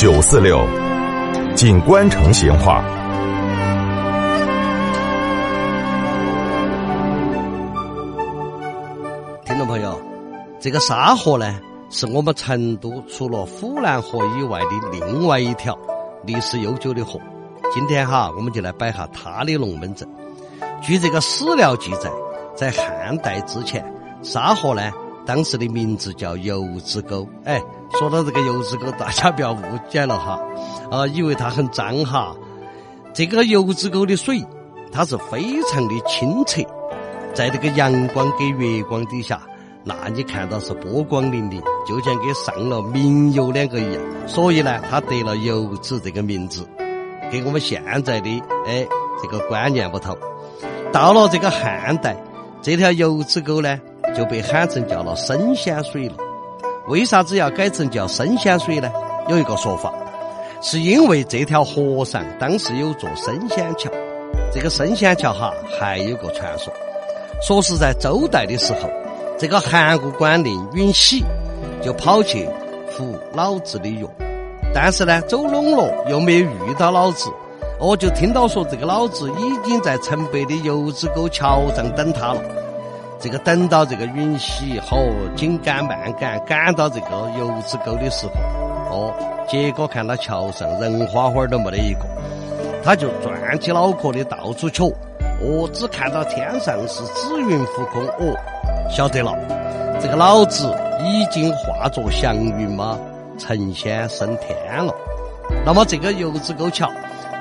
九四六，锦官城闲话。听众朋友，这个沙河呢，是我们成都除了府南河以外的另外一条历史悠久的河。今天哈，我们就来摆下它的龙门阵。据这个史料记载，在汉代之前，沙河呢，当时的名字叫油脂沟。哎，说到这个油脂沟，大家不要误解了哈，啊，以为它很脏哈。这个油脂沟的水，它是非常的清澈，在这个阳光跟月光底下，那你看到是波光粼粼，就像给上了明油两个一样。所以呢，它得了油脂这个名字，跟我们现在的哎这个观念不同。到了这个汉代，这条油脂沟呢就被喊成叫了神仙水了。为啥子要改成叫神仙水呢？有一个说法，是因为这条河上当时有座神仙桥。这个神仙桥哈，还有个传说，说是在周代的时候，这个函谷关令允喜就跑去服老子的药，但是呢，走拢了又没有遇到老子。哦，就听到说这个老子已经在城北的油脂沟桥上等他了。这个等到这个允熙和紧赶慢赶赶到这个油脂沟的时候，哦，结果看到桥上人花花都没得一个，他就转起脑壳的到处瞧，哦，只看到天上是紫云浮空，哦，晓得了，这个老子已经化作祥云嘛，成仙升天了。那么这个油脂沟桥。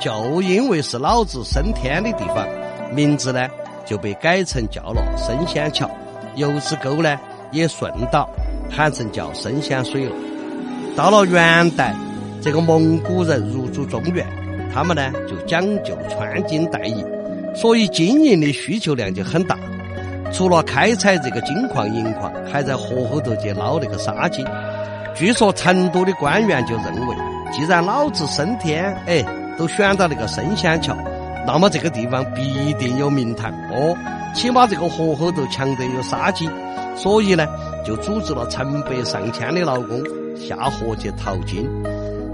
就因为是老子升天的地方，名字呢就被改成叫了升仙桥，油脂沟呢也顺道喊成叫升仙水了。到了元代，这个蒙古人入驻中原，他们呢就讲究穿金戴银，所以金银的需求量就很大。除了开采这个金矿银矿，还在河后头去捞那个沙金。据说成都的官员就认为，既然老子升天，哎。都选到那个升仙桥，那么这个地方必定有名堂哦，起码这个河后头强得有沙金，所以呢，就组织了成百上千的劳工下河去淘金。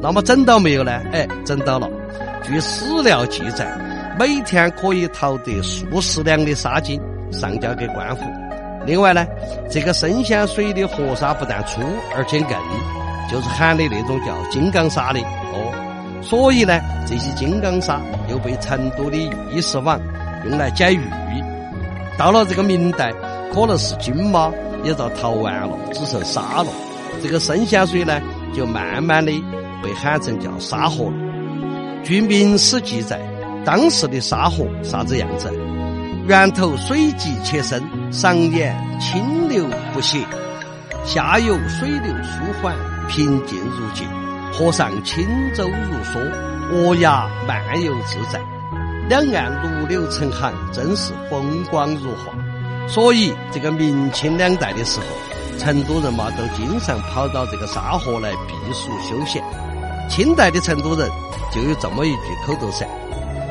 那么整到没有呢？哎，整到了。据史料记载，每天可以淘得数十两的沙金，上交给官府。另外呢，这个升仙水的河沙不但粗，而且硬，就是喊的那种叫金刚砂的哦。所以呢，这些金刚砂又被成都的玉石坊用来捡玉。到了这个明代，可能是金妈也遭淘完了，只剩沙了。这个生鲜水呢，就慢慢的被喊成叫沙河了。据明史记载，当时的沙河啥子样子？源头水急且深，上沿清流不息，下游水流舒缓，平静如镜。河上轻舟如梭，鹅鸭漫游自在，两岸绿柳成行，真是风光如画。所以，这个明清两代的时候，成都人嘛都经常跑到这个沙河来避暑休闲。清代的成都人就有这么一句口头禅：“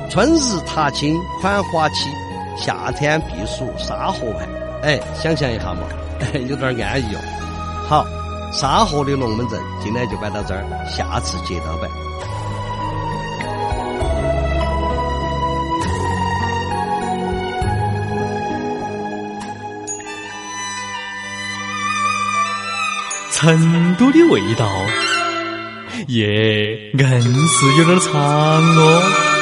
春日踏青款花期，夏天避暑沙河畔。”哎，想象一下嘛，有点安逸哦。好。沙河的龙门阵，今天就摆到这儿，下次接着摆。成都的味道，耶，硬是有点长哦。